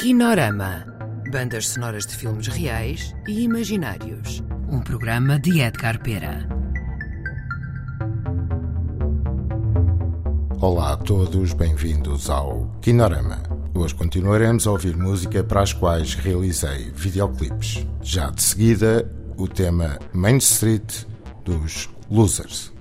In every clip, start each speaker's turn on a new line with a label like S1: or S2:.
S1: Kinorama. Bandas sonoras de filmes reais e imaginários. Um programa de Edgar Pera.
S2: Olá a todos, bem-vindos ao Kinorama. Hoje continuaremos a ouvir música para as quais realizei videoclipes. Já de seguida, o tema Main Street dos Losers.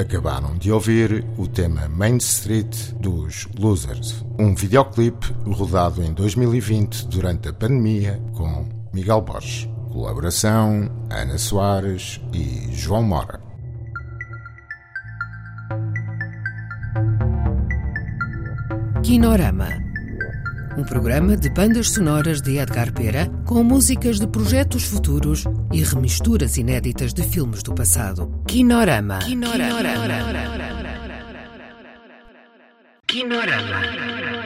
S2: Acabaram de ouvir o tema Main Street dos Losers, um videoclipe rodado em 2020 durante a pandemia com Miguel Borges. Colaboração Ana Soares e João Mora.
S1: Kinorama um programa de bandas sonoras de Edgar Pera com músicas de projetos futuros e remisturas inéditas de filmes do passado. Kinorama. Kinorama. Kinorama. Kinorama.